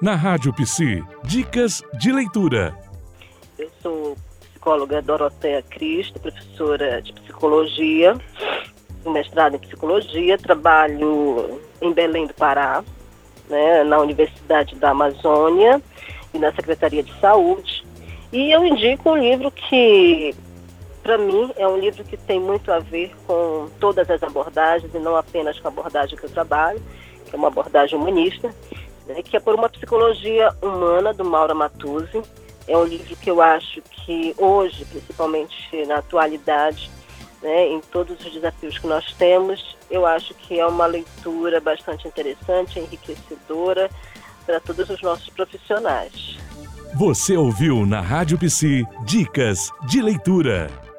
Na Rádio Psi, dicas de leitura. Eu sou psicóloga Doroteia Cristo, professora de psicologia, mestrado em psicologia, trabalho em Belém do Pará, né, na Universidade da Amazônia e na Secretaria de Saúde. E eu indico um livro que, para mim, é um livro que tem muito a ver com todas as abordagens e não apenas com a abordagem que eu trabalho, que é uma abordagem humanista, né, que é por uma psicologia humana do Mauro Matuzzi. É um livro que eu acho que hoje, principalmente na atualidade, né, em todos os desafios que nós temos, eu acho que é uma leitura bastante interessante, enriquecedora para todos os nossos profissionais. Você ouviu na Rádio Psi Dicas de Leitura.